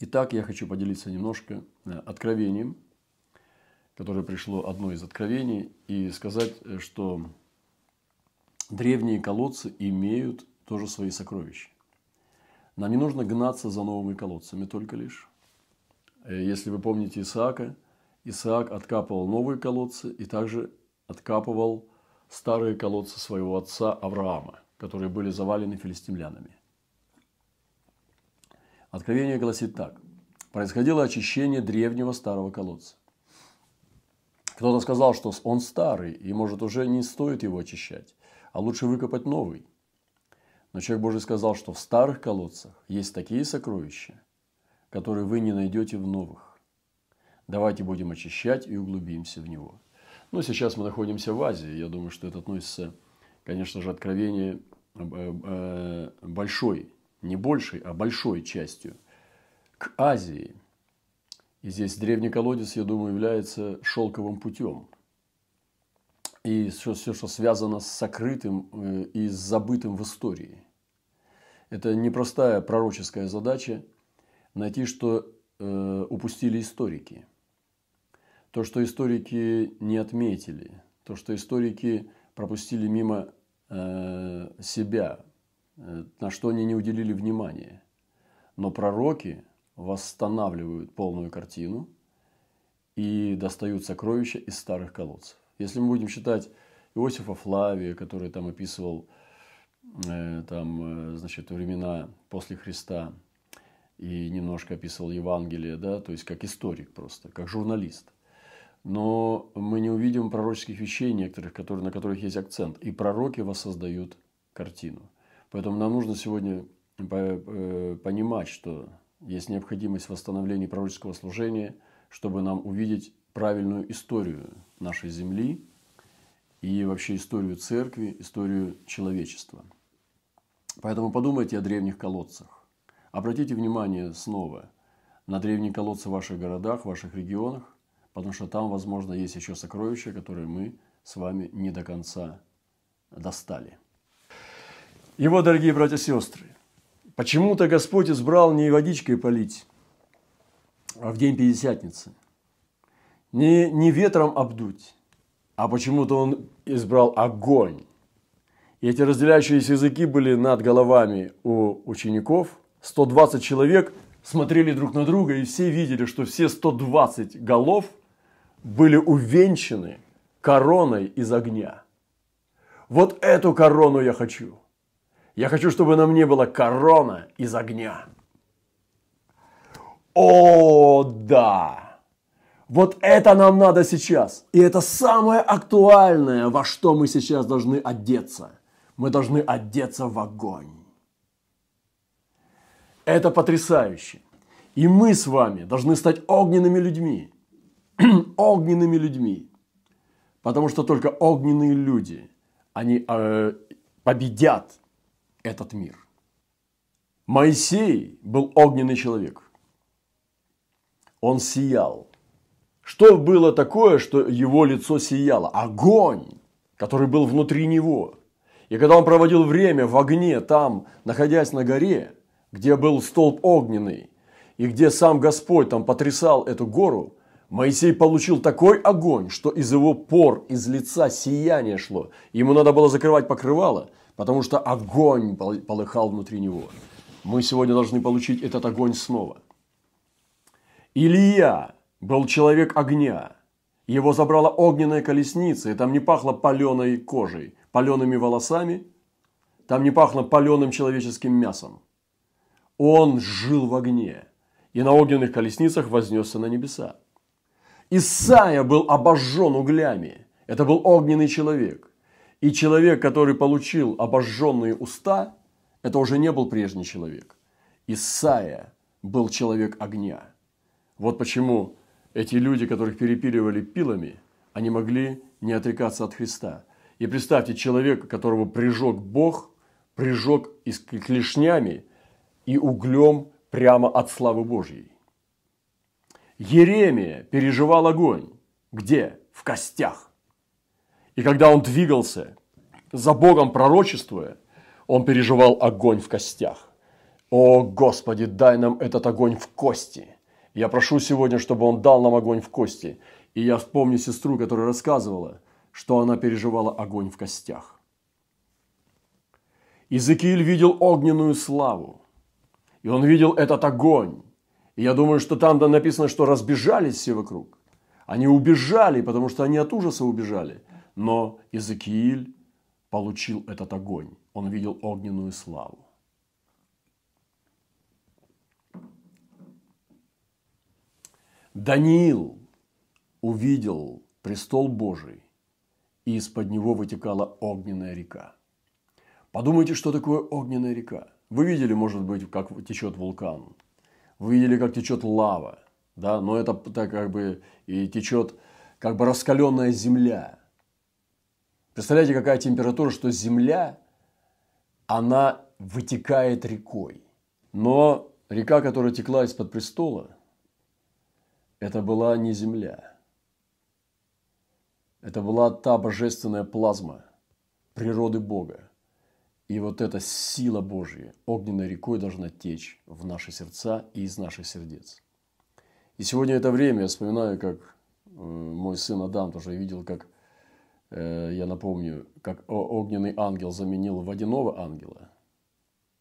Итак, я хочу поделиться немножко э, откровением, которое пришло одно из откровений, и сказать, э, что древние колодцы имеют тоже свои сокровища. Нам не нужно гнаться за новыми колодцами только лишь. Э, если вы помните Исаака, Исаак откапывал новые колодцы и также откапывал старые колодцы своего отца Авраама, которые были завалены филистимлянами. Откровение гласит так. Происходило очищение древнего старого колодца. Кто-то сказал, что он старый, и, может, уже не стоит его очищать, а лучше выкопать новый. Но человек Божий сказал, что в старых колодцах есть такие сокровища, которые вы не найдете в новых. Давайте будем очищать и углубимся в него. Но сейчас мы находимся в Азии. Я думаю, что это относится, конечно же, откровение э, э, большой не большей, а большой частью, к Азии. И здесь древний колодец, я думаю, является шелковым путем. И все, все, что связано с сокрытым э, и с забытым в истории. Это непростая пророческая задача найти, что э, упустили историки. То, что историки не отметили, то, что историки пропустили мимо э, себя, на что они не уделили внимания. Но пророки восстанавливают полную картину и достают сокровища из старых колодцев. Если мы будем читать Иосифа Флавия, который там описывал э, там, э, значит, времена после Христа и немножко описывал Евангелие, да, то есть как историк просто, как журналист. Но мы не увидим пророческих вещей некоторых, которые, на которых есть акцент. И пророки воссоздают картину. Поэтому нам нужно сегодня э, понимать, что есть необходимость восстановления пророческого служения, чтобы нам увидеть правильную историю нашей земли и вообще историю церкви, историю человечества. Поэтому подумайте о древних колодцах. Обратите внимание снова на древние колодцы в ваших городах, в ваших регионах, потому что там, возможно, есть еще сокровища, которые мы с вами не до конца достали. Его, дорогие братья и сестры, почему-то Господь избрал не водичкой полить, а в день Пятидесятницы. Не, не ветром обдуть, а почему-то Он избрал огонь. И эти разделяющиеся языки были над головами у учеников. 120 человек смотрели друг на друга, и все видели, что все 120 голов были увенчаны короной из огня. Вот эту корону я хочу – я хочу, чтобы на мне была корона из огня. О, да! Вот это нам надо сейчас. И это самое актуальное, во что мы сейчас должны одеться. Мы должны одеться в огонь. Это потрясающе. И мы с вами должны стать огненными людьми. огненными людьми. Потому что только огненные люди, они э, победят этот мир. Моисей был огненный человек. Он сиял. Что было такое, что его лицо сияло? Огонь, который был внутри него. И когда он проводил время в огне, там, находясь на горе, где был столб огненный, и где сам Господь там потрясал эту гору, Моисей получил такой огонь, что из его пор, из лица сияние шло. Ему надо было закрывать покрывало, потому что огонь полыхал внутри него. Мы сегодня должны получить этот огонь снова. Илья был человек огня. Его забрала огненная колесница, и там не пахло паленой кожей, палеными волосами, там не пахло паленым человеческим мясом. Он жил в огне, и на огненных колесницах вознесся на небеса. Исаия был обожжен углями. Это был огненный человек. И человек, который получил обожженные уста, это уже не был прежний человек. Исаия был человек огня. Вот почему эти люди, которых перепиливали пилами, они могли не отрекаться от Христа. И представьте, человека, которого прижег Бог, прижег и клешнями и углем прямо от славы Божьей. Еремия переживал огонь. Где? В костях. И когда он двигался за Богом пророчествуя, он переживал огонь в костях. О, Господи, дай нам этот огонь в кости. Я прошу сегодня, чтобы Он дал нам огонь в кости. И я вспомню сестру, которая рассказывала, что она переживала огонь в костях. Иезекииль видел огненную славу. И он видел этот огонь. И я думаю, что там написано, что разбежались все вокруг. Они убежали, потому что они от ужаса убежали. Но Иезекииль получил этот огонь. Он видел огненную славу. Даниил увидел престол Божий, и из-под него вытекала огненная река. Подумайте, что такое огненная река. Вы видели, может быть, как течет вулкан. Вы видели, как течет лава. Да? Но это так как бы и течет как бы раскаленная земля. Представляете, какая температура, что земля, она вытекает рекой. Но река, которая текла из-под престола, это была не земля. Это была та божественная плазма природы Бога. И вот эта сила Божья огненной рекой должна течь в наши сердца и из наших сердец. И сегодня это время, я вспоминаю, как э, мой сын Адам тоже видел, как, я напомню, как огненный ангел заменил водяного ангела.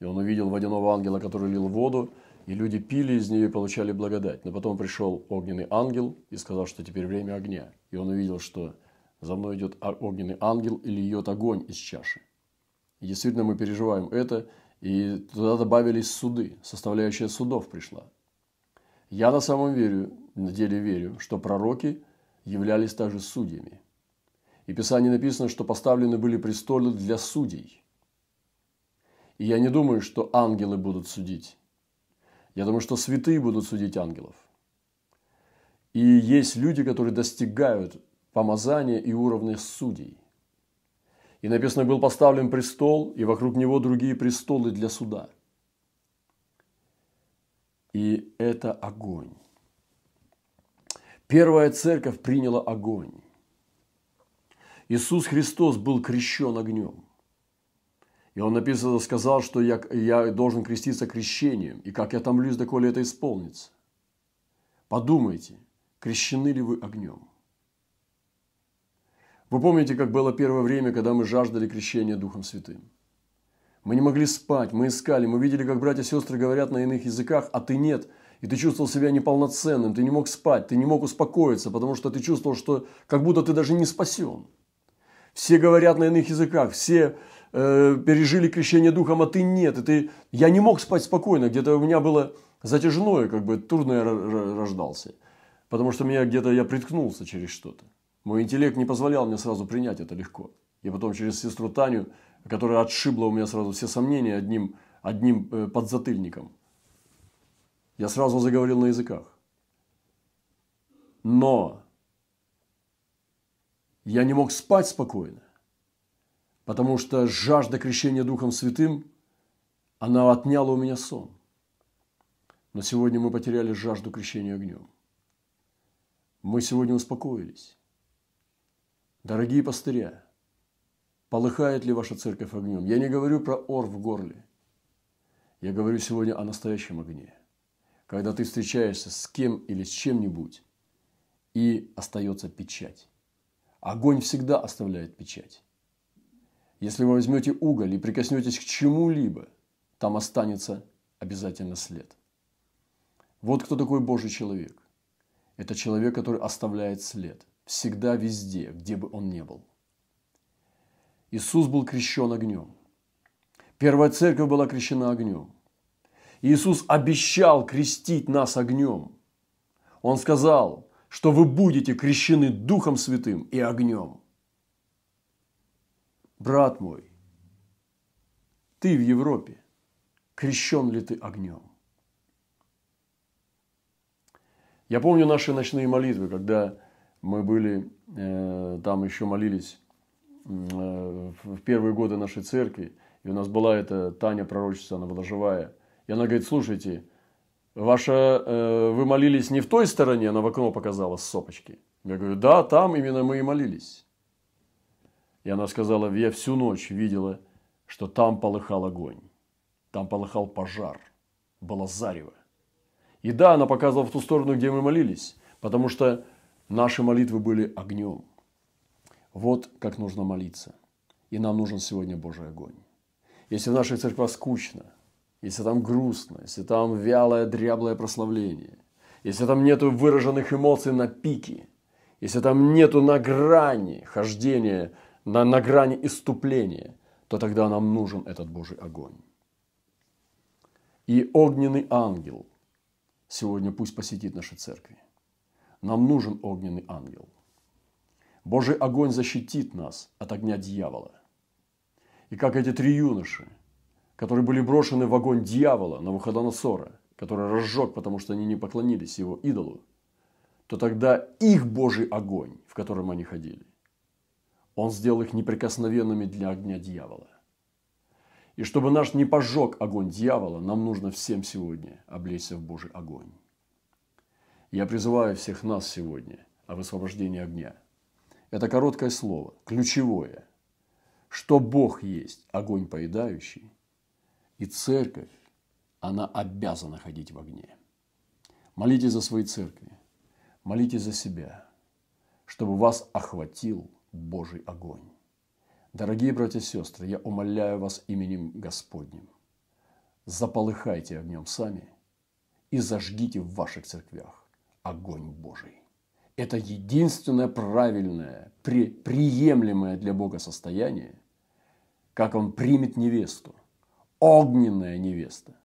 И он увидел водяного ангела, который лил воду, и люди пили из нее и получали благодать. Но потом пришел огненный ангел и сказал, что теперь время огня. И он увидел, что за мной идет огненный ангел и льет огонь из чаши. И действительно мы переживаем это, и туда добавились суды, составляющая судов пришла. Я на самом верю, на деле верю, что пророки являлись также судьями. И в Писании написано, что поставлены были престолы для судей. И я не думаю, что ангелы будут судить я думаю, что святые будут судить ангелов. И есть люди, которые достигают помазания и уровня судей. И написано, был поставлен престол, и вокруг него другие престолы для суда. И это огонь. Первая церковь приняла огонь. Иисус Христос был крещен огнем. И он написано, сказал, что я, я должен креститься крещением, и как я томлюсь, доколе это исполнится. Подумайте, крещены ли вы огнем? Вы помните, как было первое время, когда мы жаждали крещения Духом Святым? Мы не могли спать, мы искали, мы видели, как братья и сестры говорят на иных языках, а ты нет. И ты чувствовал себя неполноценным, ты не мог спать, ты не мог успокоиться, потому что ты чувствовал, что как будто ты даже не спасен. Все говорят на иных языках, все э, пережили крещение духом, а ты нет. И ты... Я не мог спать спокойно, где-то у меня было затяжное, как бы трудно я рождался. Потому что меня где-то я приткнулся через что-то. Мой интеллект не позволял мне сразу принять это легко. И потом через сестру Таню, которая отшибла у меня сразу все сомнения одним, одним э, подзатыльником. Я сразу заговорил на языках. Но я не мог спать спокойно. Потому что жажда крещения Духом Святым, она отняла у меня сон. Но сегодня мы потеряли жажду крещения огнем. Мы сегодня успокоились. Дорогие пастыря, полыхает ли ваша церковь огнем? Я не говорю про ор в горле. Я говорю сегодня о настоящем огне. Когда ты встречаешься с кем или с чем-нибудь, и остается печать. Огонь всегда оставляет печать. Если вы возьмете уголь и прикоснетесь к чему-либо, там останется обязательно след. Вот кто такой Божий человек. Это человек, который оставляет след. Всегда везде, где бы он ни был. Иисус был крещен огнем. Первая церковь была крещена огнем. Иисус обещал крестить нас огнем. Он сказал, что вы будете крещены Духом Святым и огнем брат мой, ты в Европе, крещен ли ты огнем? Я помню наши ночные молитвы, когда мы были, э, там еще молились э, в первые годы нашей церкви, и у нас была эта Таня пророчица, она была живая. И она говорит, слушайте, ваша, э, вы молились не в той стороне, она в окно показала с сопочки. Я говорю, да, там именно мы и молились. И она сказала, я всю ночь видела, что там полыхал огонь, там полыхал пожар, было зарево. И да, она показывала в ту сторону, где мы молились, потому что наши молитвы были огнем. Вот как нужно молиться. И нам нужен сегодня Божий огонь. Если в нашей церкви скучно, если там грустно, если там вялое, дряблое прославление, если там нет выраженных эмоций на пике, если там нету на грани хождения, на, на грани иступления, то тогда нам нужен этот Божий огонь. И огненный ангел сегодня пусть посетит наши церкви. Нам нужен огненный ангел. Божий огонь защитит нас от огня дьявола. И как эти три юноши, которые были брошены в огонь дьявола на Навуходоносора, который разжег, потому что они не поклонились его идолу, то тогда их Божий огонь, в котором они ходили, он сделал их неприкосновенными для огня дьявола. И чтобы наш не пожег огонь дьявола, нам нужно всем сегодня облечься в Божий огонь. Я призываю всех нас сегодня о высвобождении огня. Это короткое слово, ключевое, что Бог есть огонь поедающий, и церковь, она обязана ходить в огне. Молитесь за свои церкви, молитесь за себя, чтобы вас охватил Божий огонь. Дорогие братья и сестры, я умоляю вас именем Господним. Заполыхайте огнем сами и зажгите в ваших церквях огонь Божий. Это единственное правильное, при, приемлемое для Бога состояние, как Он примет невесту, огненная невеста,